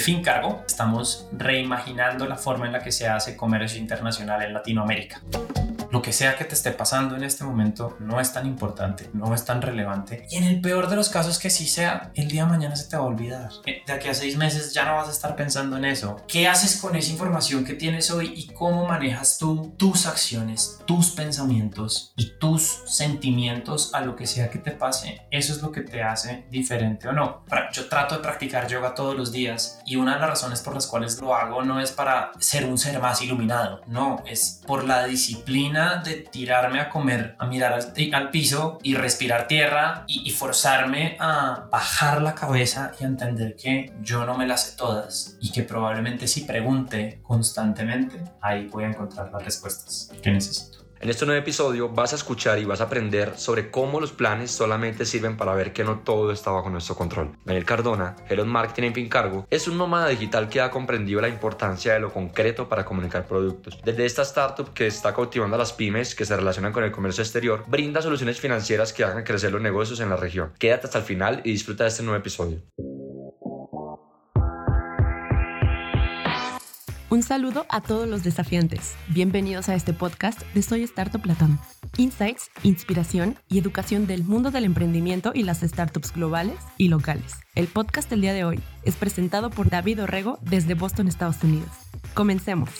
Fincargo estamos reimaginando la forma en la que se hace comercio internacional en Latinoamérica lo que sea que te esté pasando en este momento no es tan importante, no es tan relevante. Y en el peor de los casos que sí sea, el día de mañana se te va a olvidar. Eh, de aquí a seis meses ya no vas a estar pensando en eso. ¿Qué haces con esa información que tienes hoy y cómo manejas tú tus acciones, tus pensamientos y tus sentimientos a lo que sea que te pase? Eso es lo que te hace diferente o no. Yo trato de practicar yoga todos los días y una de las razones por las cuales lo hago no es para ser un ser más iluminado, no, es por la disciplina de tirarme a comer, a mirar al, piso y respirar tierra y, y, forzarme a bajar la cabeza y a entender que yo no me las sé todas y que probablemente si pregunte constantemente, ahí voy a encontrar las respuestas que necesito. En este nuevo episodio vas a escuchar y vas a aprender sobre cómo los planes solamente sirven para ver que no todo está bajo nuestro control. Daniel Cardona, Head Marketing en Fincargo, es un nómada digital que ha comprendido la importancia de lo concreto para comunicar productos. Desde esta startup que está cautivando a las pymes que se relacionan con el comercio exterior, brinda soluciones financieras que hagan crecer los negocios en la región. Quédate hasta el final y disfruta de este nuevo episodio. Un saludo a todos los desafiantes. Bienvenidos a este podcast de Soy Startup Latam. Insights, inspiración y educación del mundo del emprendimiento y las startups globales y locales. El podcast del día de hoy es presentado por David Orrego desde Boston, Estados Unidos. Comencemos.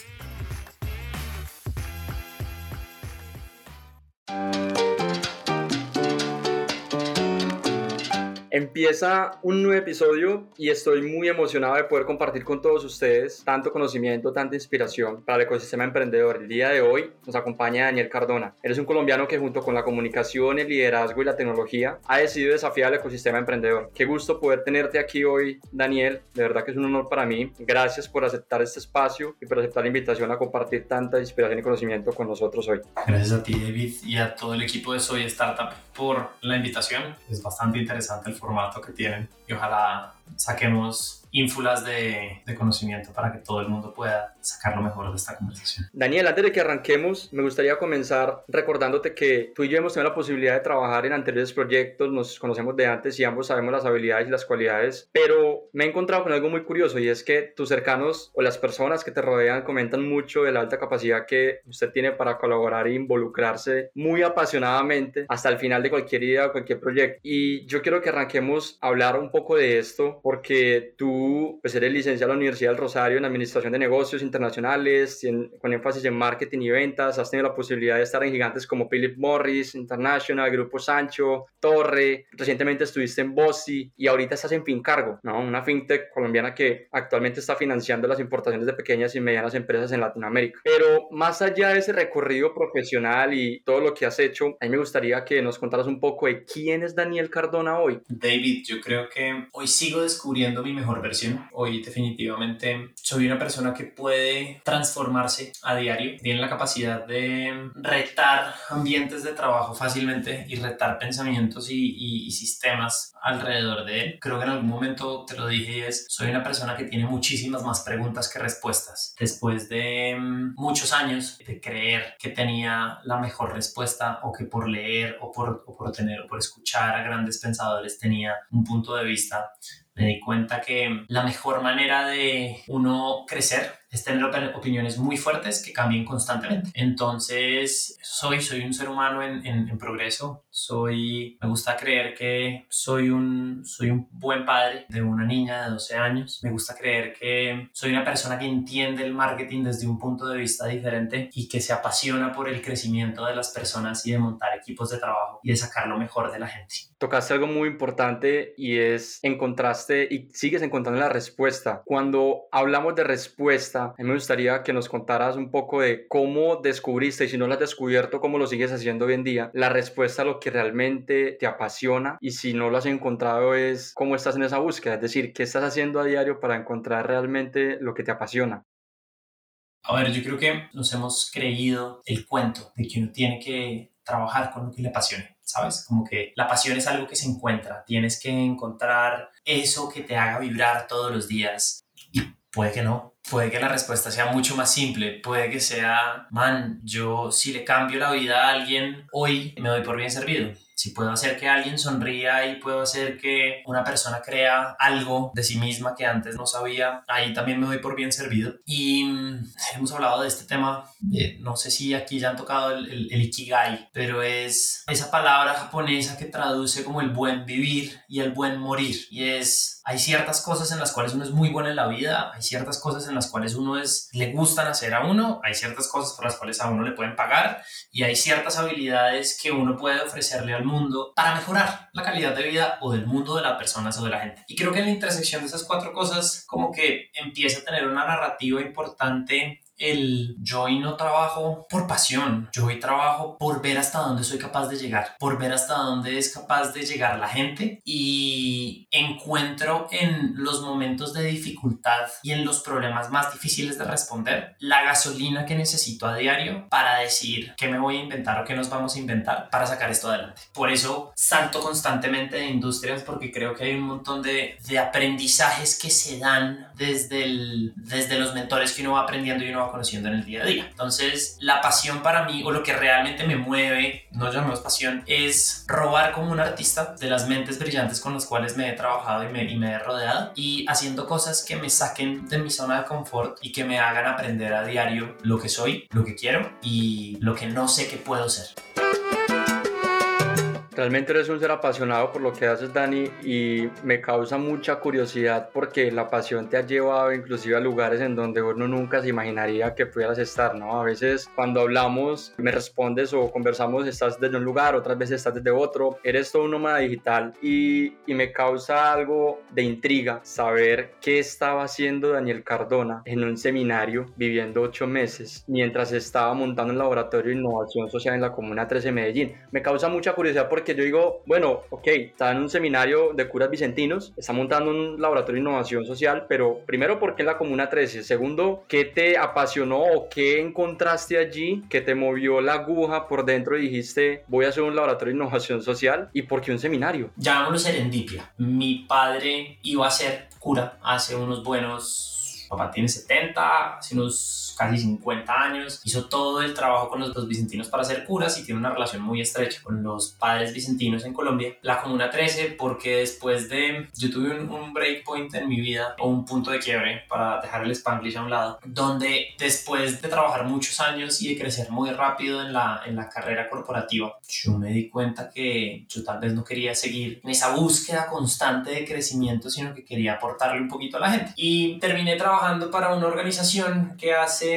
Empieza un nuevo episodio y estoy muy emocionado de poder compartir con todos ustedes tanto conocimiento, tanta inspiración para el ecosistema emprendedor. El día de hoy nos acompaña Daniel Cardona. Eres un colombiano que junto con la comunicación, el liderazgo y la tecnología ha decidido desafiar el ecosistema emprendedor. Qué gusto poder tenerte aquí hoy, Daniel. De verdad que es un honor para mí. Gracias por aceptar este espacio y por aceptar la invitación a compartir tanta inspiración y conocimiento con nosotros hoy. Gracias a ti, David, y a todo el equipo de Soy Startup por la invitación. Es bastante interesante el formato que tienen y ojalá saquemos ínfulas de, de, conocimiento para que todo el mundo pueda sacar lo mejor de esta conversación. Daniel, antes de que arranquemos, me gustaría comenzar recordándote que tú y yo hemos tenido la posibilidad de trabajar en anteriores proyectos, nos conocemos de antes y ambos sabemos las habilidades y las cualidades, pero me he encontrado con algo muy curioso y es que tus cercanos o las personas que te rodean comentan mucho de la alta capacidad que usted tiene para colaborar e involucrarse muy apasionadamente hasta el final de cualquier idea o cualquier proyecto. Y yo quiero que arranquemos a hablar un poco de esto porque tú pues eres licenciado en la Universidad del Rosario en Administración de Negocios Internacionales, con énfasis en marketing y ventas. Has tenido la posibilidad de estar en gigantes como Philip Morris International, Grupo Sancho, Torre. Recientemente estuviste en Bossi y ahorita estás en Fincargo, ¿no? una fintech colombiana que actualmente está financiando las importaciones de pequeñas y medianas empresas en Latinoamérica. Pero más allá de ese recorrido profesional y todo lo que has hecho, a mí me gustaría que nos contaras un poco de quién es Daniel Cardona hoy. David, yo creo que hoy sigo descubriendo mi mejor versión. Hoy definitivamente soy una persona que puede transformarse a diario, tiene la capacidad de retar ambientes de trabajo fácilmente y retar pensamientos y, sistemas alrededor de él. Creo que en algún momento te lo dije es, soy una persona que tiene muchísimas más preguntas que respuestas. Después de mm, muchos años de creer que tenía la mejor respuesta o que por leer o por, o por tener o por escuchar a grandes pensadores tenía un punto de vista me di cuenta que la mejor manera de uno crecer es tener opiniones muy fuertes que cambien constantemente. Entonces, soy, soy un ser humano en, en, progreso, soy, me gusta creer que soy un, soy un buen padre de una niña de 12 años, me gusta creer que soy una persona que entiende el marketing desde un punto de vista diferente y que se apasiona por el crecimiento de las personas y de montar equipos de trabajo y de sacar lo mejor de la gente. Tocaste algo muy importante y es encontraste y sigues encontrando la respuesta. Cuando hablamos de respuesta, me gustaría que nos contaras un poco de cómo descubriste y si no lo has descubierto, cómo lo sigues haciendo hoy en día, la respuesta a lo que realmente te apasiona y si no lo has encontrado es cómo estás en esa búsqueda, es decir, qué estás haciendo a diario para encontrar realmente lo que te apasiona. A ver, yo creo que nos hemos creído el cuento de que uno tiene que trabajar con lo que le apasione, ¿sabes? Como que la pasión es algo que se encuentra, tienes que encontrar eso que te haga vibrar todos los días puede que no, puede que la respuesta sea mucho más simple. Puede que sea, man, yo si le cambio la vida a alguien hoy, me doy por bien servido si puedo hacer que alguien sonría y puedo hacer que una persona crea algo de sí misma que antes no sabía, ahí también me doy por bien servido. Y mm, hemos hablado de este tema, no sé si aquí ya han tocado el, el, ikigai, pero es esa palabra japonesa que traduce como el buen vivir y el buen morir. Y es, hay ciertas cosas en las cuales uno es muy bueno en la vida, hay ciertas cosas en las cuales uno es, le gustan hacer a uno, hay ciertas cosas por las cuales a uno le pueden pagar y hay ciertas habilidades que uno puede ofrecerle al mundo para mejorar la calidad de vida o del mundo de las personas o de la gente. Y creo que en la intersección de esas cuatro cosas como que empieza a tener una narrativa importante el yo hoy no trabajo por pasión, yo hoy trabajo por ver hasta dónde soy capaz de llegar, por ver hasta dónde es capaz de llegar la gente y encuentro en los momentos de dificultad y en los problemas más difíciles de responder la gasolina que necesito a diario para decir qué me voy a inventar o qué nos vamos a inventar para sacar esto adelante. Por eso salto constantemente de industrias porque creo que hay un montón de, de aprendizajes que se dan desde, desde los mentores que uno va aprendiendo y uno va conociendo en el día a día. Entonces, la pasión para mí o lo que realmente me mueve, no llamemos pasión, es robar como un artista de las mentes brillantes con las cuales me he trabajado y me, y me he rodeado y haciendo cosas que me saquen de mi zona de confort y que me hagan aprender a diario lo que soy, lo que quiero y lo que no sé que puedo ser. Realmente eres un ser apasionado por lo que haces, Dani, y me causa mucha curiosidad porque la pasión te ha llevado inclusive a lugares en donde uno nunca se imaginaría que pudieras estar, ¿no? A veces cuando hablamos, me respondes o conversamos, estás desde un lugar, otras veces estás desde otro, eres todo un nómada digital y, y me causa algo de intriga saber qué estaba haciendo Daniel Cardona en un seminario viviendo ocho meses mientras estaba montando un laboratorio de innovación social en la Comuna 13 Medellín. Me causa mucha curiosidad porque yo digo, bueno, ok, está en un seminario de curas vicentinos, está montando un laboratorio de innovación social, pero primero, ¿por qué en la Comuna 13? Segundo, ¿qué te apasionó o qué encontraste allí que te movió la aguja por dentro y dijiste, voy a hacer un laboratorio de innovación social? ¿Y por qué un seminario? Llamámoslo serendipia. Mi padre iba a ser cura hace unos buenos, papá tiene 70, hace unos casi 50 años, hizo todo el trabajo con los, dos vicentinos para hacer curas y tiene una relación muy estrecha con los padres vicentinos en Colombia. La Comuna 13, porque después de, yo tuve un, un breakpoint en mi vida o un punto de quiebre para dejar el Spanglish a un lado, donde después de trabajar muchos años y de crecer muy rápido en la, en la carrera corporativa, yo me di cuenta que yo tal vez no quería seguir en esa búsqueda constante de crecimiento, sino que quería aportarle un poquito a la gente. Y terminé trabajando para una organización que hace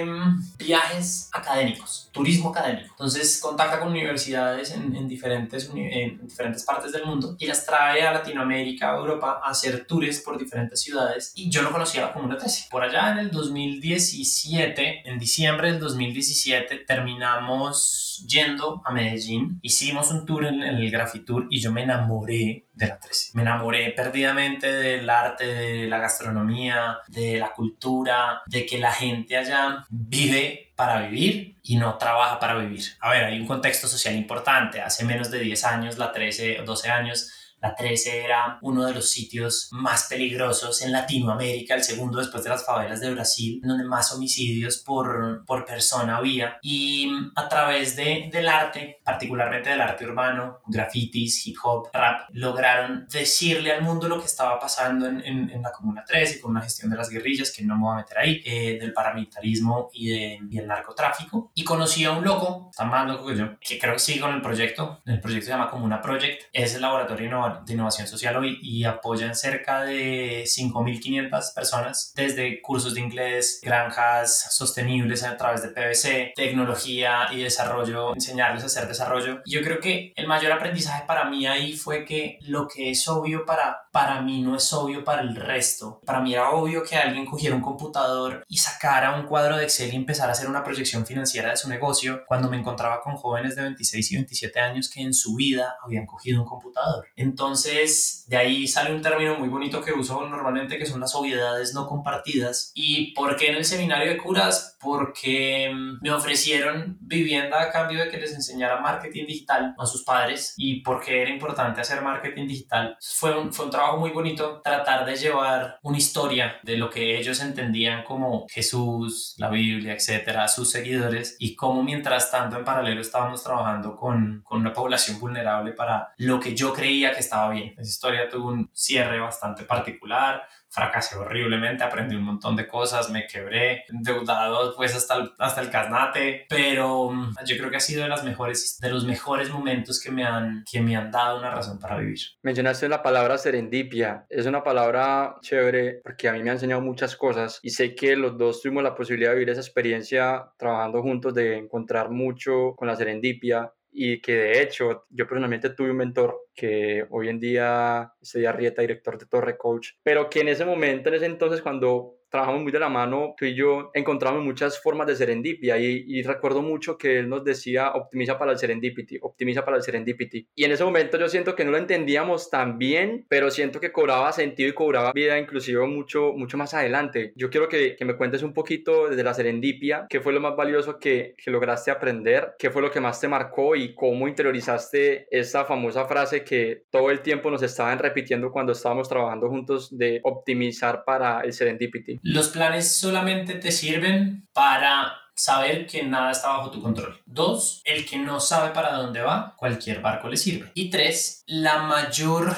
viajes académicos, turismo académico. Entonces contacta con universidades en, diferentes, en diferentes partes del mundo y las trae a Latinoamérica, a Europa, a hacer tours por diferentes ciudades. Y yo no conocía la Comuna 13. Por allá en el 2017, en diciembre del 2017, terminamos yendo a Medellín. Hicimos un tour en, en el Grafitour y yo me enamoré de la 13. Me enamoré perdidamente del arte, de la gastronomía, de la cultura, de que la gente allá vive para vivir y no trabaja para vivir. A ver, hay un contexto social importante. Hace menos de 10 años, la 13 o 12 años, la 13 era uno de los sitios más peligrosos en Latinoamérica, el segundo después de las favelas de Brasil, donde más homicidios por, por persona había. Y a través de, del arte, particularmente del arte urbano, grafitis, hip hop, rap, lograron decirle al mundo lo que estaba pasando en, en, la Comuna 13 con una gestión de las guerrillas, que no me voy a meter ahí, eh, del paramilitarismo y, de, y el narcotráfico. Y conocí a un loco, está más loco que yo, que creo que sigue con el proyecto. El proyecto se llama Comuna Project. Es el laboratorio innovador de innovación social hoy y apoyan cerca de 5.500 personas desde cursos de inglés, granjas sostenibles a través de PVC, tecnología y desarrollo, enseñarles a hacer desarrollo. Yo creo que el mayor aprendizaje para mí ahí fue que lo que es obvio para, para mí no es obvio para el resto. Para mí era obvio que alguien cogiera un computador y sacara un cuadro de Excel y empezara a hacer una proyección financiera de su negocio cuando me encontraba con jóvenes de 26 y 27 años que en su vida habían cogido un computador. Entonces, Entonces, de ahí sale un término muy bonito que uso normalmente que son las obviedades no compartidas. ¿Y por qué en el seminario de curas? Porque mm, me ofrecieron vivienda a cambio de que les enseñara marketing digital a sus padres y porque era importante hacer marketing digital. Fue un, fue un trabajo muy bonito tratar de llevar una historia de lo que ellos entendían como Jesús, la Biblia, etcétera, a sus seguidores y cómo mientras tanto en paralelo estábamos trabajando con, con una población vulnerable para lo que yo creía que estaba bien. Esa historia tuvo un cierre bastante particular fracasé horriblemente, aprendí un montón de cosas, me quebré, endeudado pues hasta el, hasta el casnate, pero mm, yo creo que ha sido de, las mejores, de los mejores momentos que me, han, que me han dado una razón para vivir. Mencionaste la palabra serendipia, es una palabra chévere porque a mí me ha enseñado muchas cosas y sé que los dos tuvimos la posibilidad de vivir esa experiencia trabajando juntos, de encontrar mucho con la serendipia y que de hecho yo personalmente tuve un mentor que hoy en día es Arrieta, director de Torre Coach, pero que en ese momento, en ese entonces cuando trabajamos muy de la mano, tú y yo encontramos muchas formas de serendipia y, y, recuerdo mucho que él nos decía optimiza para el serendipity, optimiza para el serendipity. Y en ese momento yo siento que no lo entendíamos tan bien, pero siento que cobraba sentido y cobraba vida inclusive mucho, mucho más adelante. Yo quiero que, que me cuentes un poquito desde la serendipia, qué fue lo más valioso que, que lograste aprender, qué fue lo que más te marcó y cómo interiorizaste esa famosa frase que todo el tiempo nos estaban repitiendo cuando estábamos trabajando juntos de optimizar para el serendipity. Los planes solamente te sirven para saber que nada está bajo tu control. Dos, el que no sabe para dónde va, cualquier barco le sirve. Y tres, la mayor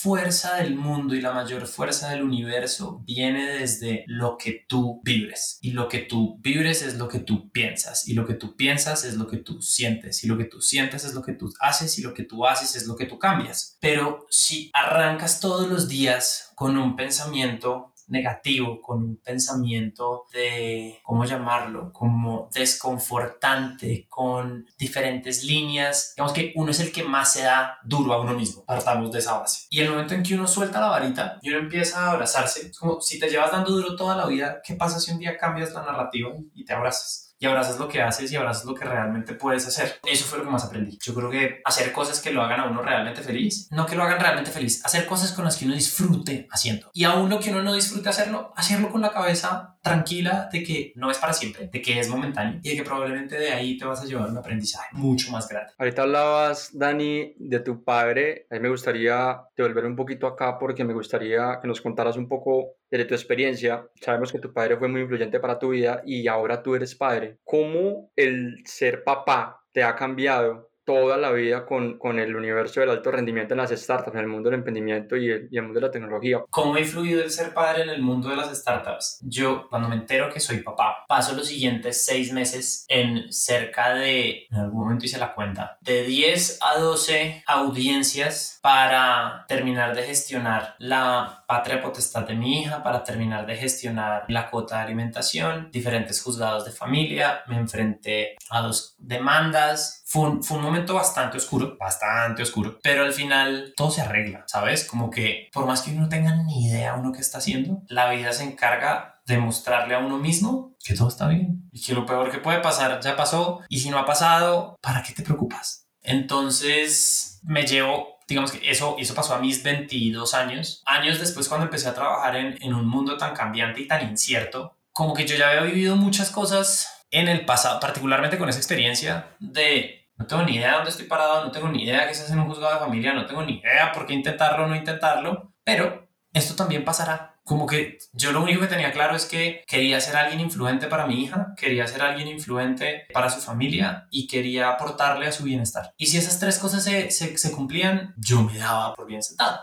fuerza del mundo y la mayor fuerza del universo viene desde lo que tú vibres. Y lo que tú vibres es lo que tú piensas. Y lo que tú piensas es lo que tú sientes. Y lo que tú sientes es lo que tú haces. Y lo que tú haces es lo que tú cambias. Pero si arrancas todos los días con un pensamiento negativo, con un pensamiento de, ¿cómo llamarlo? Como desconfortante, con diferentes líneas. Digamos que uno es el que más se da duro a uno mismo. Partamos de esa base. Y el momento en que uno suelta la varita y uno empieza a abrazarse, es como si te llevas dando duro toda la vida, ¿qué pasa si un día cambias la narrativa y te abrazas? Y abrazas lo que haces y abrazas lo que realmente puedes hacer. Eso fue lo que más aprendí. Yo creo que hacer cosas que lo hagan a uno realmente feliz, no que lo hagan realmente feliz, hacer cosas con las que uno disfrute haciendo. Y aún lo que uno no disfrute hacerlo, hacerlo con la cabeza tranquila de que no es para siempre, de que es momentáneo y de que probablemente de ahí te vas a llevar un aprendizaje mucho más grande. Ahorita hablabas, Dani, de tu padre. A mí me gustaría devolver un poquito acá porque me gustaría que nos contaras un poco de tu experiencia. Sabemos que tu padre fue muy influyente para tu vida y ahora tú eres padre cómo el ser papá te ha cambiado toda la vida con, con, el universo del alto rendimiento en las startups, en el mundo del emprendimiento y el, y el, mundo de la tecnología. ¿Cómo ha influido el ser padre en el mundo de las startups? Yo, cuando me entero que soy papá, paso los siguientes seis meses en cerca de, en algún momento hice la cuenta, de 10 a 12 audiencias para terminar de gestionar la patria potestad de mi hija, para terminar de gestionar la cuota de alimentación, diferentes juzgados de familia, me enfrenté a dos demandas, fue un, fue un, momento bastante oscuro, bastante oscuro, pero al final todo se arregla, ¿sabes? Como que por más que uno no tenga ni idea uno qué está haciendo, la vida se encarga de mostrarle a uno mismo que todo está bien y que lo peor que puede pasar ya pasó y si no ha pasado, ¿para qué te preocupas? Entonces me llevo digamos que eso, eso pasó a mis 22 años. Años después cuando empecé a trabajar en, en un mundo tan cambiante y tan incierto, como que yo ya había vivido muchas cosas en el pasado, particularmente con esa experiencia de no tengo ni idea de dónde estoy parado, no tengo ni idea que estás en un juzgado de familia, no tengo ni idea por qué intentarlo o no intentarlo, pero esto también pasará. Como que yo lo único que tenía claro es que quería ser alguien influente para mi hija, quería ser alguien influente para su familia y quería aportarle a su bienestar. Y si esas tres cosas se, se, se cumplían, yo me daba por bien sentado.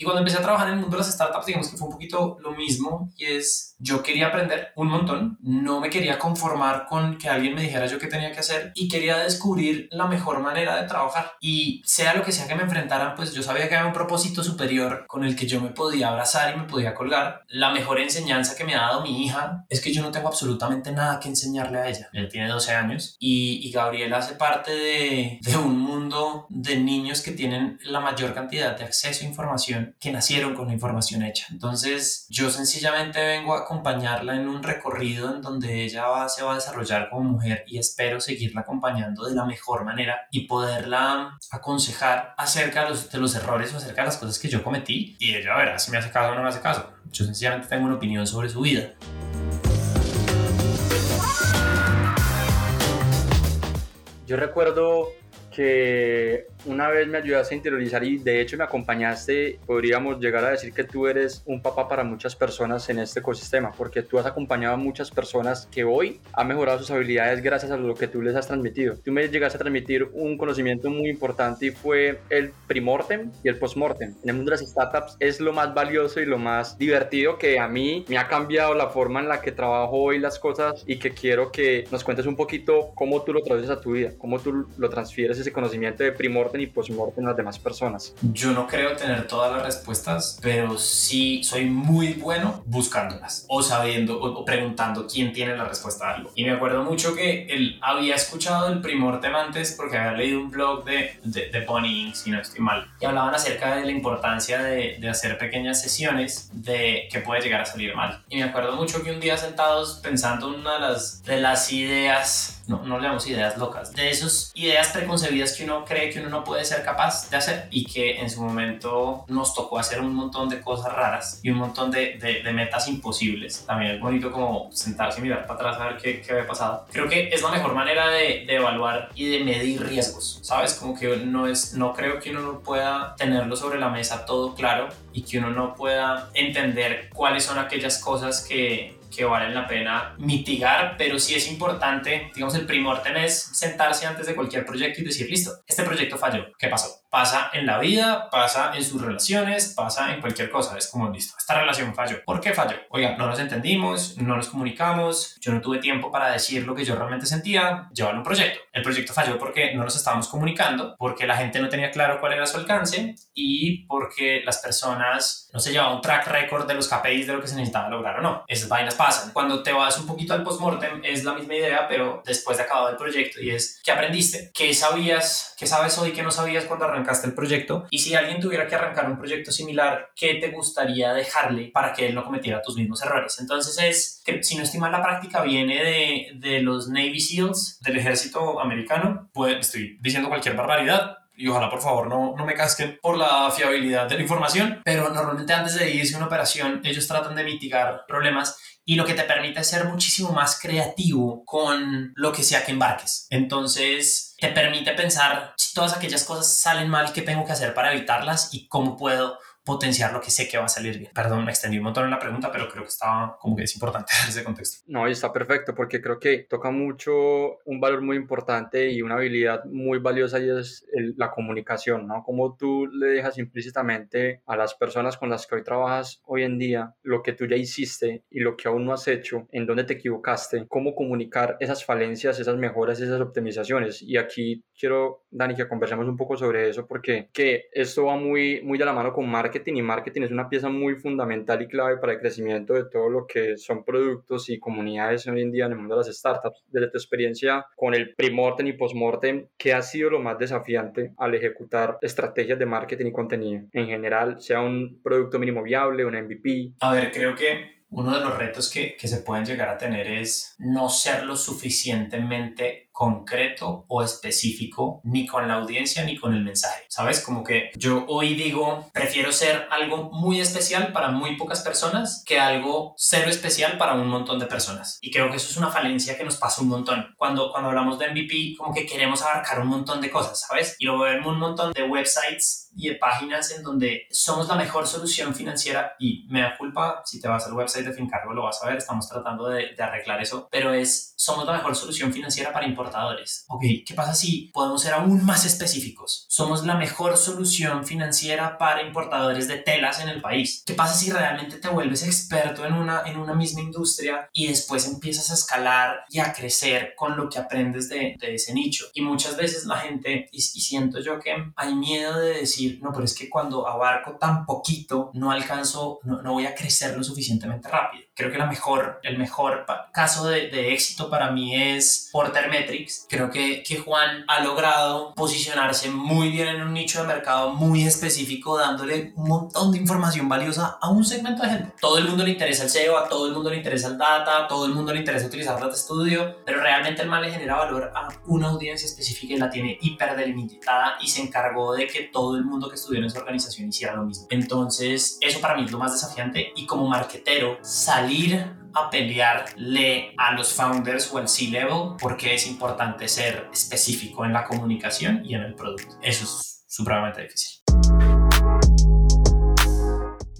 Y cuando empecé a trabajar en el mundo de las startups, digamos que fue un poquito lo mismo y es, yo quería aprender un montón, no me quería conformar con que alguien me dijera yo qué tenía que hacer y quería descubrir la mejor manera de trabajar. Y sea lo que sea que me enfrentaran, pues yo sabía que había un propósito superior con el que yo me podía abrazar y me podía colgar. La mejor enseñanza que me ha dado mi hija es que yo no tengo absolutamente nada que enseñarle a ella. Ella tiene 12 años y, y Gabriela hace parte de, de un mundo de niños que tienen la mayor cantidad de acceso a información que nacieron con la información hecha. Entonces, yo sencillamente vengo a acompañarla en un recorrido en donde ella va, se va a desarrollar como mujer y espero seguirla acompañando de la mejor manera y poderla aconsejar acerca de los, de los errores o acerca de las cosas que yo cometí y ella verá si me hace caso o no me hace caso. Yo sencillamente tengo una opinión sobre su vida. Yo recuerdo que una vez me ayudaste a interiorizar y de hecho me acompañaste, podríamos llegar a decir que tú eres un papá para muchas personas en este ecosistema, porque tú has acompañado a muchas personas que hoy han mejorado sus habilidades gracias a lo que tú les has transmitido. Tú me llegaste a transmitir un conocimiento muy importante y fue el primortem y el postmortem. En el mundo de las startups es lo más valioso y lo más divertido que a mí me ha cambiado la forma en la que trabajo hoy las cosas y que quiero que nos cuentes un poquito cómo tú lo traduces a tu vida, cómo tú lo transfieres ese conocimiento de primortem y postmortem las demás personas? Yo no creo tener todas las respuestas, pero sí soy muy bueno buscándolas o sabiendo o, preguntando quién tiene la respuesta a algo. Y me acuerdo mucho que él había escuchado el primortem antes porque había leído un blog de, de, de Bonnie si no estoy mal, y hablaban acerca de la importancia de, de hacer pequeñas sesiones de que puede llegar a salir mal. Y me acuerdo mucho que un día sentados pensando en una de las, de las ideas no, no le damos ideas locas, de esas ideas preconcebidas que uno cree que uno no puede ser capaz de hacer y que en su momento nos tocó hacer un montón de cosas raras y un montón de, de, metas imposibles. También es bonito como sentarse y mirar para atrás a ver qué, qué había pasado. Creo que es la mejor manera de, de, evaluar y de medir riesgos, ¿sabes? Como que no, es, no creo que uno no pueda tenerlo sobre la mesa todo claro y que uno no pueda entender cuáles son aquellas cosas que que valen la pena mitigar, pero sí es importante, digamos, el primortem es sentarse antes de cualquier proyecto y decir, listo, este proyecto falló, ¿qué pasó? Pasa en la vida, pasa en sus relaciones, pasa en cualquier cosa, es como, listo, esta relación falló. ¿Por qué falló? Oiga, no nos entendimos, no nos comunicamos, yo no tuve tiempo para decir lo que yo realmente sentía, llevar un proyecto. El proyecto falló porque no nos estábamos comunicando, porque la gente no tenía claro cuál era su alcance y porque las personas no se llevaban un track record de los KPIs de lo que se necesitaba lograr o no. Esas vainas pasan. Cuando te vas un poquito al postmortem es la misma idea, pero después de acabado el proyecto y es ¿qué aprendiste? ¿Qué sabías? ¿Qué sabes hoy que no sabías cuando arrancaste el proyecto? Y si alguien tuviera que arrancar un proyecto similar, ¿qué te gustaría dejarle para que él no cometiera tus mismos errores? Entonces es que si no estoy mal la práctica viene de, de los Navy SEALs del ejército americano. Pues estoy diciendo cualquier barbaridad, y ojalá por favor no, no me casquen por la fiabilidad de la información, pero normalmente antes de irse a una operación ellos tratan de mitigar problemas y lo que te permite ser muchísimo más creativo con lo que sea que embarques. Entonces, te permite pensar si todas aquellas cosas salen mal, qué tengo que hacer para evitarlas y cómo puedo potenciar lo que sé que va a salir bien. Perdón, me extendí un montón en la pregunta, pero creo que estaba como que es importante ese contexto. No, y está perfecto porque creo que toca mucho un valor muy importante y una habilidad muy valiosa y es la comunicación, ¿no? Como tú le dejas implícitamente a las personas con las que hoy trabajas hoy en día lo que tú ya hiciste y lo que aún no has hecho, en dónde te equivocaste, cómo comunicar esas falencias, esas mejoras, esas optimizaciones. Y aquí quiero, Dani, que conversemos un poco sobre eso porque que esto va muy, muy de la mano con marketing y marketing es una pieza muy fundamental y clave para el crecimiento de todo lo que son productos y comunidades hoy en día en el mundo de las startups. Desde tu experiencia con el primortem y postmortem, ¿qué ha sido lo más desafiante al ejecutar estrategias de marketing y contenido en general, sea un producto mínimo viable, un MVP? A ver, creo que uno de los retos que, que, se pueden llegar a tener es no ser lo suficientemente concreto o específico ni con la audiencia ni con el mensaje. ¿Sabes? Como que yo hoy digo, prefiero ser algo muy especial para muy pocas personas que algo cero especial para un montón de personas. Y creo que eso es una falencia que nos pasa un montón. Cuando, cuando hablamos de MVP, como que queremos abarcar un montón de cosas, ¿sabes? Y luego vemos un montón de websites y de páginas en donde somos la mejor solución financiera y me da culpa si te vas al website de Fincargo lo vas a ver, estamos tratando de, arreglar eso, pero es somos la mejor solución financiera para importadores. Ok, ¿qué pasa si podemos ser aún más específicos? Somos la mejor solución financiera para importadores de telas en el país. ¿Qué pasa si realmente te vuelves experto en una, en una misma industria y después empiezas a escalar y a crecer con lo que aprendes de, de ese nicho? Y muchas veces la gente, y, y siento yo que hay miedo de decir, no, pero es que cuando abarco tan poquito, no alcanzo, no, no voy a crecer lo suficientemente rápido creo que la mejor, el mejor caso de, de, éxito para mí es Porter Metrics. Creo que, que Juan ha logrado posicionarse muy bien en un nicho de mercado muy específico, dándole un montón de información valiosa a un segmento de gente. Todo el mundo le interesa el SEO, a todo el mundo le interesa el data, a todo el mundo le interesa utilizar Data Studio, pero realmente el mal le genera valor a una audiencia específica y la tiene hiper delimitada y se encargó de que todo el mundo que estuviera en su organización hiciera lo mismo. Entonces, eso para mí es lo más desafiante y como marketero, salir a pelearle a los founders o al C-level porque es importante ser específico en la comunicación y en el producto. Eso es supremamente difícil.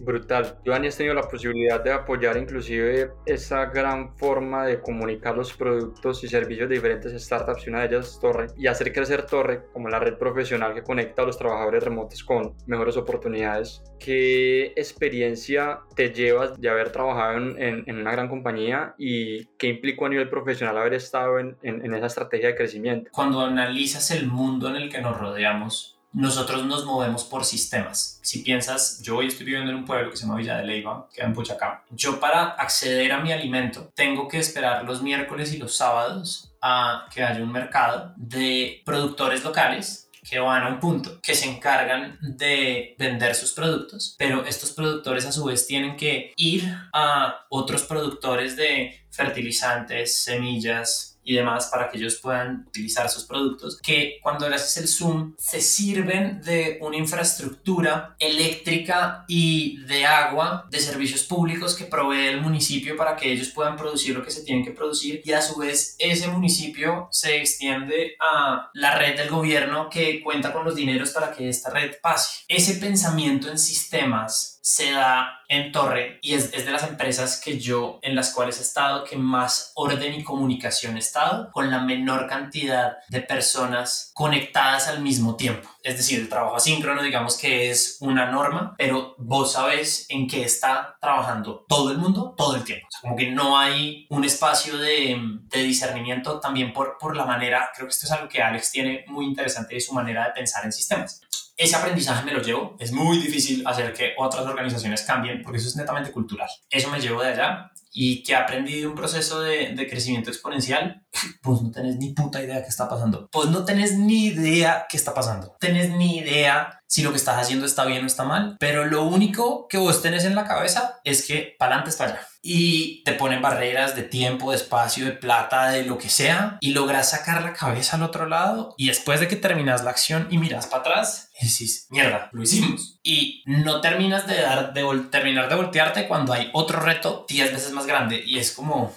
Brutal. Joanny, has tenido la posibilidad de apoyar inclusive esa gran forma de comunicar los productos y servicios de diferentes startups y una de ellas es Torre y hacer crecer Torre como la red profesional que conecta a los trabajadores remotos con mejores oportunidades. ¿Qué experiencia te llevas de haber trabajado en, en, una gran compañía y qué implicó a nivel profesional haber estado en, en esa estrategia de crecimiento? Cuando analizas el mundo en el que nos rodeamos, nosotros nos movemos por sistemas. Si piensas, yo hoy estoy viviendo en un pueblo que se llama Villa de Leyva, que queda en Puchacá. Yo para acceder a mi alimento tengo que esperar los miércoles y los sábados a que haya un mercado de productores locales que van a un punto, que se encargan de vender sus productos, pero estos productores a su vez tienen que ir a otros productores de fertilizantes, semillas, y demás para que ellos puedan utilizar sus productos, que cuando le haces el zoom se sirven de una infraestructura eléctrica y de agua de servicios públicos que provee el municipio para que ellos puedan producir lo que se tienen que producir y a su vez ese municipio se extiende a la red del gobierno que cuenta con los dineros para que esta red pase. Ese pensamiento en sistemas se da en Torre y es, de las empresas que yo en las cuales he estado que más orden y comunicación he estado con la menor cantidad de personas conectadas al mismo tiempo. Es decir, el trabajo asíncrono digamos que es una norma, pero vos sabes en qué está trabajando todo el mundo todo el tiempo. como que no hay un espacio de, de discernimiento también por, por la manera, creo que esto es algo que Alex tiene muy interesante de su manera de pensar en sistemas ese aprendizaje me lo llevo. Es muy difícil hacer que otras organizaciones cambien porque eso es netamente cultural. Eso me llevo de allá y que aprendí de un proceso de, crecimiento exponencial, pues no tenés ni puta idea qué está pasando. Pues no tenés ni idea qué está pasando. Tenés ni idea si lo que estás haciendo está bien o está mal, pero lo único que vos tenés en la cabeza es que para adelante es para allá. Y te ponen barreras de tiempo, de espacio, de plata, de lo que sea, y logras sacar la cabeza al otro lado. Y después de que terminas la acción y miras para atrás, decís, mierda, lo hicimos. Y no terminas de, dar, de terminar de voltearte cuando hay otro reto 10 veces más grande. Y es como,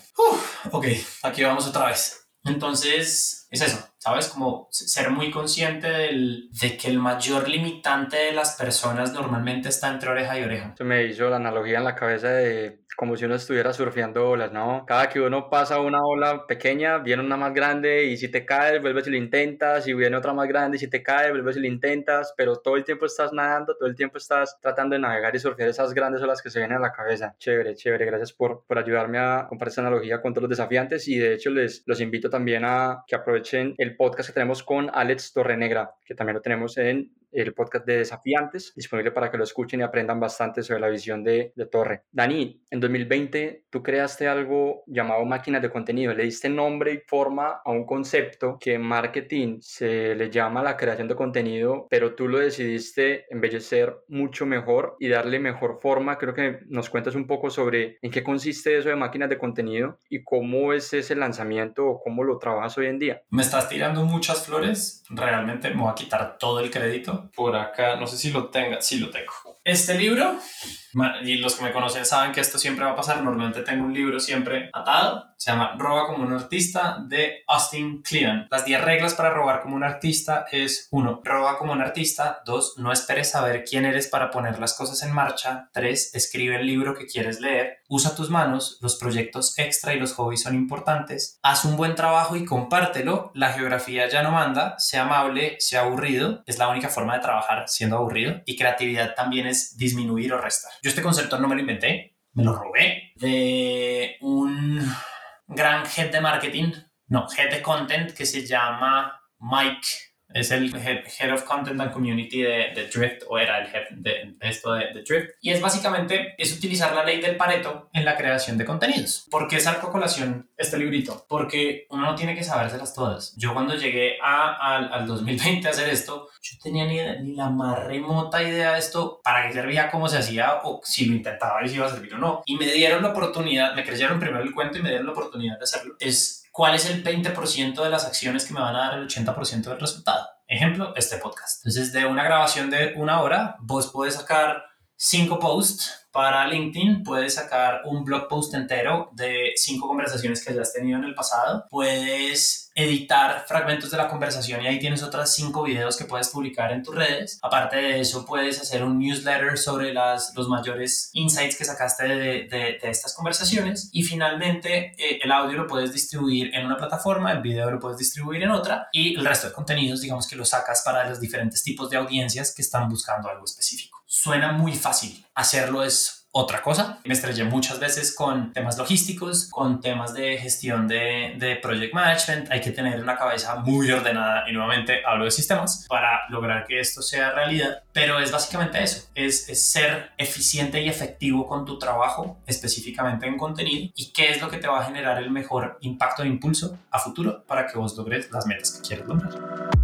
ok, aquí vamos otra vez. Entonces, es eso, ¿sabes? Como ser muy consciente del, de que el mayor limitante de las personas normalmente está entre oreja y oreja. Me hizo la analogía en la cabeza de como si uno estuviera surfeando olas, ¿no? Cada que uno pasa una ola pequeña, viene una más grande y si te caes, vuelves y lo intentas, y viene otra más grande y si te caes, vuelves y lo intentas, pero todo el tiempo estás nadando, todo el tiempo estás tratando de navegar y surfear esas grandes olas que se vienen a la cabeza. Chévere, chévere, gracias por, por ayudarme a compartir esta analogía con todos los desafiantes y de hecho les los invito también a que aprovechen el podcast que tenemos con Alex Torrenegra, que también lo tenemos en el podcast de Desafiantes, disponible para que lo escuchen y aprendan bastante sobre la visión de, de, Torre. Dani, en 2020 tú creaste algo llamado máquinas de contenido, le diste nombre y forma a un concepto que en marketing se le llama la creación de contenido, pero tú lo decidiste embellecer mucho mejor y darle mejor forma. Creo que nos cuentas un poco sobre en qué consiste eso de máquinas de contenido y cómo es ese lanzamiento o cómo lo trabajas hoy en día. Me estás tirando muchas flores, realmente me voy a quitar todo el crédito por acá, no sé si lo tenga, sí lo tengo. Este libro, y los que me conocen saben que esto siempre va a pasar, normalmente tengo un libro siempre atado, se llama Roba como un artista de Austin Kleon. Las 10 reglas para robar como un artista es 1. Roba como un artista. 2. No esperes saber quién eres para poner las cosas en marcha. 3. Escribe el libro que quieres leer. Usa tus manos, los proyectos extra y los hobbies son importantes. Haz un buen trabajo y compártelo. La geografía ya no manda. Sea amable, sea aburrido. Es la única forma de trabajar siendo aburrido. Y creatividad también es disminuir o restar. Yo este concepto no me lo inventé, me lo robé de un gran head de marketing, no, head de content que se llama Mike es el Head, of Content and Community de, Drift, o era el Head de, esto de, Drift. Y es básicamente, es utilizar la ley del Pareto en la creación de contenidos. ¿Por qué saco a colación este librito? Porque uno no tiene que sabérselas todas. Yo cuando llegué a, al 2020 a hacer esto, yo tenía ni, ni, la más remota idea de esto, para qué servía, cómo se hacía o si lo intentaba y si iba a servir o no. Y me dieron la oportunidad, me creyeron primero el cuento y me dieron la oportunidad de hacerlo. Es cuál es el 20% de las acciones que me van a dar el 80% del resultado. Ejemplo, este podcast. Entonces, de una grabación de una hora, vos podés sacar cinco posts para LinkedIn puedes sacar un blog post entero de cinco conversaciones que hayas tenido en el pasado. Puedes editar fragmentos de la conversación y ahí tienes otras cinco videos que puedes publicar en tus redes. Aparte de eso, puedes hacer un newsletter sobre las, los mayores insights que sacaste de, de, estas conversaciones. Y finalmente, eh, el audio lo puedes distribuir en una plataforma, el video lo puedes distribuir en otra y el resto de contenidos, digamos que lo sacas para los diferentes tipos de audiencias que están buscando algo específico. Suena muy fácil. Hacerlo es otra cosa. Me estrellé muchas veces con temas logísticos, con temas de gestión de, de, project management. Hay que tener una cabeza muy ordenada y nuevamente hablo de sistemas para lograr que esto sea realidad. Pero es básicamente eso, es, ser eficiente y efectivo con tu trabajo, específicamente en contenido, y qué es lo que te va a generar el mejor impacto de impulso a futuro para que vos logres las metas que quieres lograr.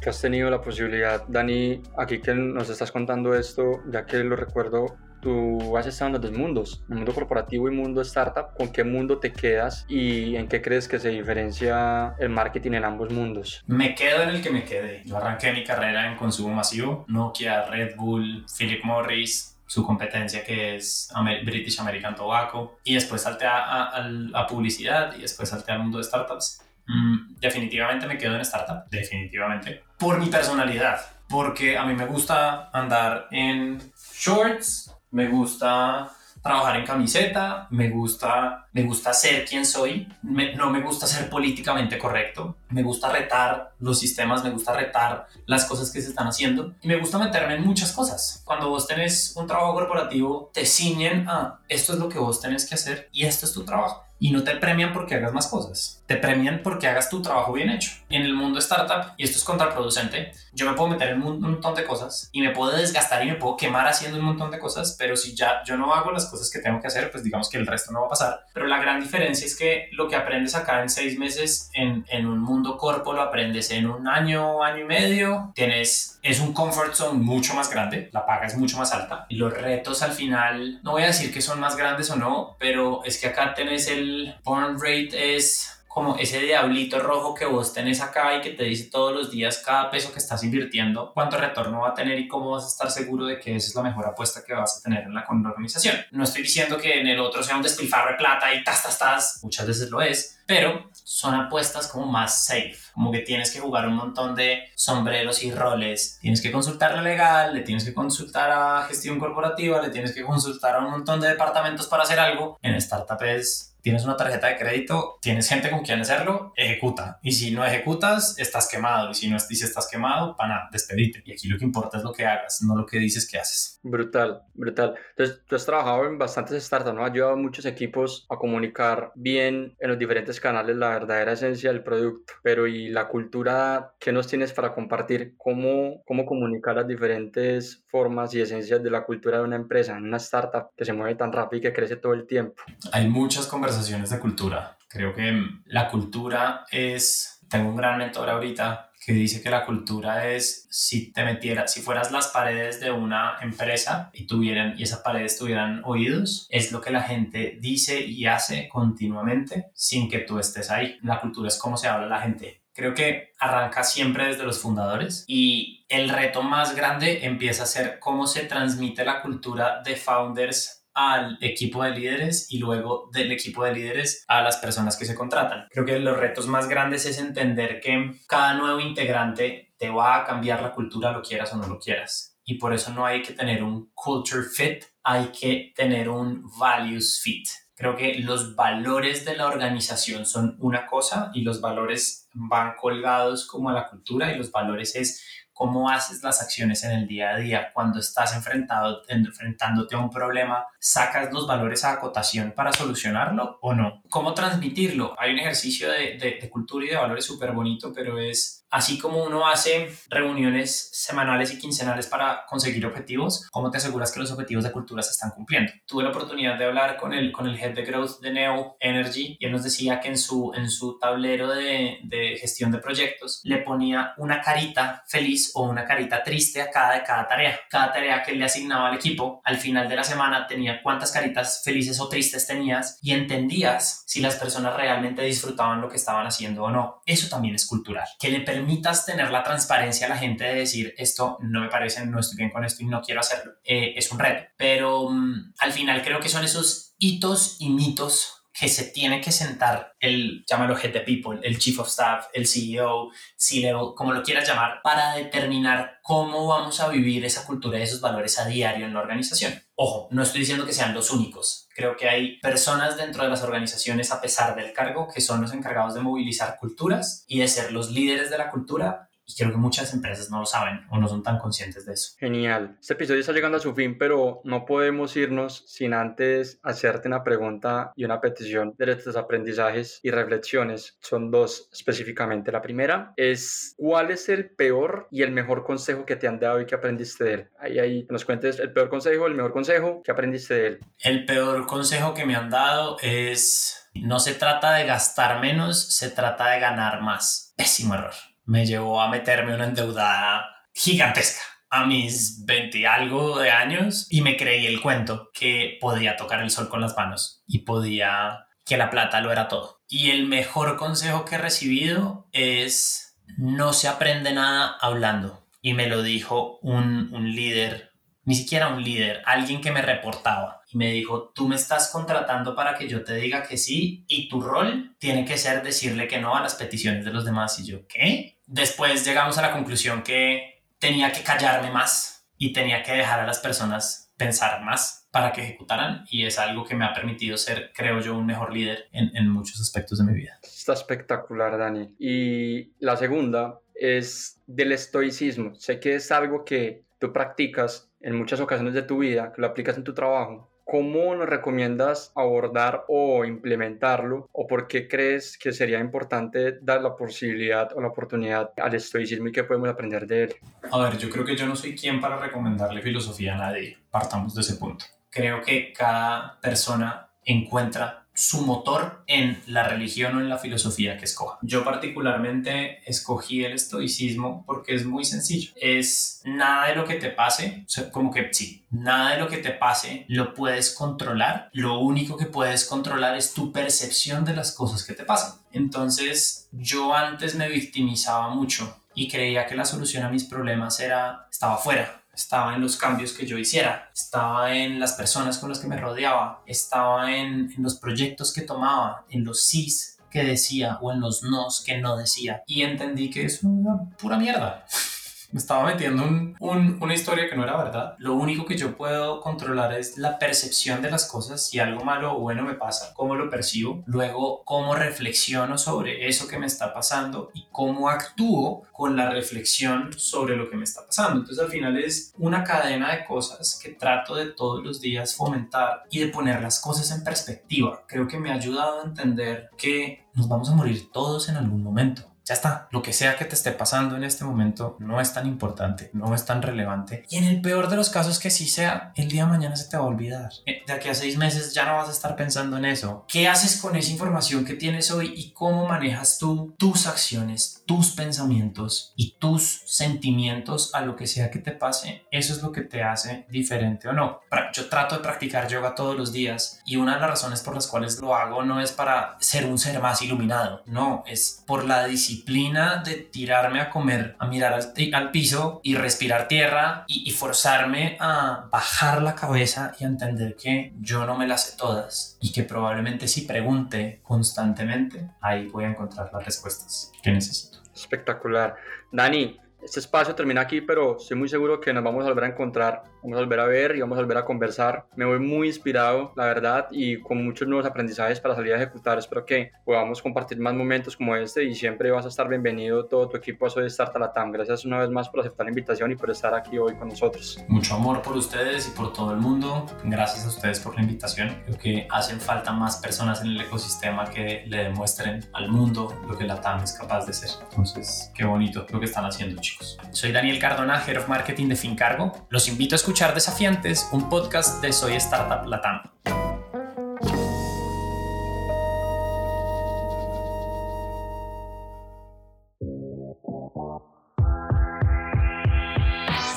Que has tenido la posibilidad, Dani, aquí que nos estás contando esto, ya que lo recuerdo, tú has estado en los dos mundos, el mundo corporativo y mundo startup, ¿con qué mundo te quedas y en qué crees que se diferencia el marketing en ambos mundos? Me quedo en el que me quedé. Yo arranqué mi carrera en consumo masivo, Nokia, Red Bull, Philip Morris, su competencia que es British American Tobacco, y después salté a, a publicidad y después salté al mundo de startups. Mm, definitivamente me quedo en startup, definitivamente. Por mi personalidad, porque a mí me gusta andar en shorts, me gusta trabajar en camiseta, me gusta, me gusta ser quien soy, no me gusta ser políticamente correcto, me gusta retar los sistemas, me gusta retar las cosas que se están haciendo y me gusta meterme en muchas cosas. Cuando vos tenés un trabajo corporativo, te ciñen a esto es lo que vos tenés que hacer y esto es tu trabajo y no te premian porque hagas más cosas, te premian porque hagas tu trabajo bien hecho. En el mundo startup, y esto es contraproducente, yo me puedo meter en un montón de cosas y me puedo desgastar y me puedo quemar haciendo un montón de cosas, pero si ya yo no hago las cosas que tengo que hacer, pues digamos que el resto no va a pasar. Pero la gran diferencia es que lo que aprendes acá en seis meses en, en un mundo corpo lo aprendes en un año, año y medio, tienes, es un comfort zone mucho más grande, la paga es mucho más alta y los retos al final, no voy a decir que son más grandes o no, pero es que acá tenés el burn rate es como ese diablito rojo que vos tenés acá y que te dice todos los días cada peso que estás invirtiendo, cuánto retorno va a tener y cómo vas a estar seguro de que esa es la mejor apuesta que vas a tener en la, organización. No estoy diciendo que en el otro sea un despilfarro de plata y tas, tas, tas, muchas veces lo es, pero son apuestas como más safe, como que tienes que jugar un montón de sombreros y roles, tienes que consultar la legal, le tienes que consultar a gestión corporativa, le tienes que consultar a un montón de departamentos para hacer algo. En startup es tienes una tarjeta de crédito, tienes gente con quien hacerlo, ejecuta. Y si no ejecutas, estás quemado. Y si no si estás quemado, pana, despedite. Y aquí lo que importa es lo que hagas, no lo que dices que haces. Brutal, brutal. Entonces, tú has trabajado en bastantes startups, ¿no? Has ayudado a muchos equipos a comunicar bien en los diferentes canales la verdadera esencia del producto. Pero, ¿y la cultura que nos tienes para compartir? ¿Cómo, cómo comunicar las diferentes formas y esencias de la cultura de una empresa en una startup que se mueve tan rápido y que crece todo el tiempo? Hay muchas conversaciones de cultura. Creo que la cultura es, tengo un gran mentor ahorita que dice que la cultura es si te metieras, si fueras las paredes de una empresa y tuvieran y esas paredes tuvieran oídos, es lo que la gente dice y hace continuamente sin que tú estés ahí. La cultura es cómo se habla la gente. Creo que arranca siempre desde los fundadores y el reto más grande empieza a ser cómo se transmite la cultura de founders al equipo de líderes y luego del equipo de líderes a las personas que se contratan. Creo que los retos más grandes es entender que cada nuevo integrante te va a cambiar la cultura, lo quieras o no lo quieras. Y por eso no hay que tener un culture fit, hay que tener un values fit. Creo que los valores de la organización son una cosa y los valores van colgados como a la cultura y los valores es cómo haces las acciones en el día a día, cuando estás enfrentado, enfrentándote a un problema, ¿sacas los valores a acotación para solucionarlo o no? ¿Cómo transmitirlo? Hay un ejercicio de, de cultura y de valores súper bonito, pero es Así como uno hace reuniones semanales y quincenales para conseguir objetivos, ¿cómo te aseguras que los objetivos de cultura se están cumpliendo? Tuve la oportunidad de hablar con el, con el head de growth de Neo Energy y él nos decía que en su, en su tablero de, de gestión de proyectos le ponía una carita feliz o una carita triste a cada cada tarea. Cada tarea que le asignaba al equipo, al final de la semana tenía cuántas caritas felices o tristes tenías y entendías si las personas realmente disfrutaban lo que estaban haciendo o no. Eso también es cultural. Que le permitas tener la transparencia a la gente de decir esto no me parece, no estoy bien con esto y no quiero hacerlo, eh, es un reto. Pero mm, al final creo que son esos hitos y mitos que se tiene que sentar el, llámalo de people, el chief of staff, el CEO, C-level, como lo quieras llamar, para determinar cómo vamos a vivir esa cultura y esos valores a diario en la organización. Ojo, no estoy diciendo que sean los únicos. Creo que hay personas dentro de las organizaciones, a pesar del cargo, que son los encargados de movilizar culturas y de ser los líderes de la cultura y creo que muchas empresas no lo saben o no son tan conscientes de eso. Genial. Este episodio está llegando a su fin, pero no podemos irnos sin antes hacerte una pregunta y una petición de estos aprendizajes y reflexiones. Son dos específicamente. La primera es, ¿cuál es el peor y el mejor consejo que te han dado y que aprendiste de él? Ahí, ahí nos cuentes el peor consejo, el mejor consejo que aprendiste de él. El peor consejo que me han dado es... No se trata de gastar menos, se trata de ganar más. Pésimo error me llevó a meterme una endeudada gigantesca a mis 20 y algo de años y me creí el cuento que podía tocar el sol con las manos y podía que la plata lo era todo. Y el mejor consejo que he recibido es no se aprende nada hablando. Y me lo dijo un, un líder, ni siquiera un líder, alguien que me reportaba. Y me dijo, tú me estás contratando para que yo te diga que sí y tu rol tiene que ser decirle que no a las peticiones de los demás. Y yo, ¿qué? Después llegamos a la conclusión que tenía que callarme más y tenía que dejar a las personas pensar más para que ejecutaran y es algo que me ha permitido ser, creo yo, un mejor líder en, en muchos aspectos de mi vida. Está espectacular, Dani. Y la segunda es del estoicismo. Sé que es algo que tú practicas en muchas ocasiones de tu vida, que lo aplicas en tu trabajo, ¿Cómo nos recomiendas abordar o implementarlo? ¿O por qué crees que sería importante dar la posibilidad o la oportunidad al estoicismo y qué podemos aprender de él? A ver, yo creo que yo no soy quien para recomendarle filosofía a nadie. Partamos de ese punto. Creo que cada persona encuentra su motor en la religión o en la filosofía que escoja. Yo particularmente escogí el estoicismo porque es muy sencillo. Es nada de lo que te pase, como que sí, nada de lo que te pase lo puedes controlar. Lo único que puedes controlar es tu percepción de las cosas que te pasan. Entonces, yo antes me victimizaba mucho y creía que la solución a mis problemas era estaba fuera, estaba en los cambios que yo hiciera, estaba en las personas con las que me rodeaba, estaba en, los proyectos que tomaba, en los sís que decía o en los nos que no decía. Y entendí que eso era pura mierda me estaba metiendo un, una historia que no era verdad. Lo único que yo puedo controlar es la percepción de las cosas, si algo malo o bueno me pasa, cómo lo percibo, luego cómo reflexiono sobre eso que me está pasando y cómo actúo con la reflexión sobre lo que me está pasando. Entonces al final es una cadena de cosas que trato de todos los días fomentar y de poner las cosas en perspectiva. Creo que me ha ayudado a entender que nos vamos a morir todos en algún momento ya está, lo que sea que te esté pasando en este momento no es tan importante, no es tan relevante. Y en el peor de los casos que sí sea, el día de mañana se te va a olvidar. Eh, de aquí a seis meses ya no vas a estar pensando en eso. ¿Qué haces con esa información que tienes hoy y cómo manejas tú tus acciones, tus pensamientos y tus sentimientos a lo que sea que te pase? Eso es lo que te hace diferente o no. Yo trato de practicar yoga todos los días y una de las razones por las cuales lo hago no es para ser un ser más iluminado, no, es por la disciplina disciplina de tirarme a comer, a mirar al, piso y respirar tierra y, forzarme a bajar la cabeza y a entender que yo no me las sé todas y que probablemente si pregunte constantemente, ahí voy a encontrar las respuestas que necesito. Espectacular. Dani, este espacio termina aquí, pero estoy muy seguro que nos vamos a volver a encontrar, vamos a volver a ver y vamos a volver a conversar. Me voy muy inspirado, la verdad, y con muchos nuevos aprendizajes para salir a ejecutar. Espero que podamos compartir más momentos como este y siempre vas a estar bienvenido todo tu equipo a Soy Startup Latam. Gracias una vez más por aceptar la invitación y por estar aquí hoy con nosotros. Mucho amor por ustedes y por todo el mundo. Gracias a ustedes por la invitación. Creo que hacen falta más personas en el ecosistema que le demuestren al mundo lo que Latam es capaz de ser. Entonces, qué bonito lo que están haciendo, chicos. Soy Daniel Cardona, Head of Marketing de Fincargo. Los invito a escuchar Desafiantes, un podcast de Soy Startup Latam.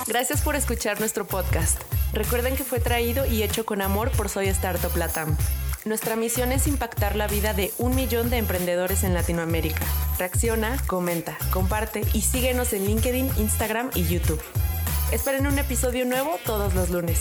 Gracias por escuchar nuestro podcast. Recuerden que fue traído y hecho con amor por Soy Startup Latam. Nuestra misión es impactar la vida de un millón de emprendedores en Latinoamérica. Reacciona, comenta, comparte y síguenos en LinkedIn, Instagram y YouTube. Esperen un episodio nuevo todos los lunes.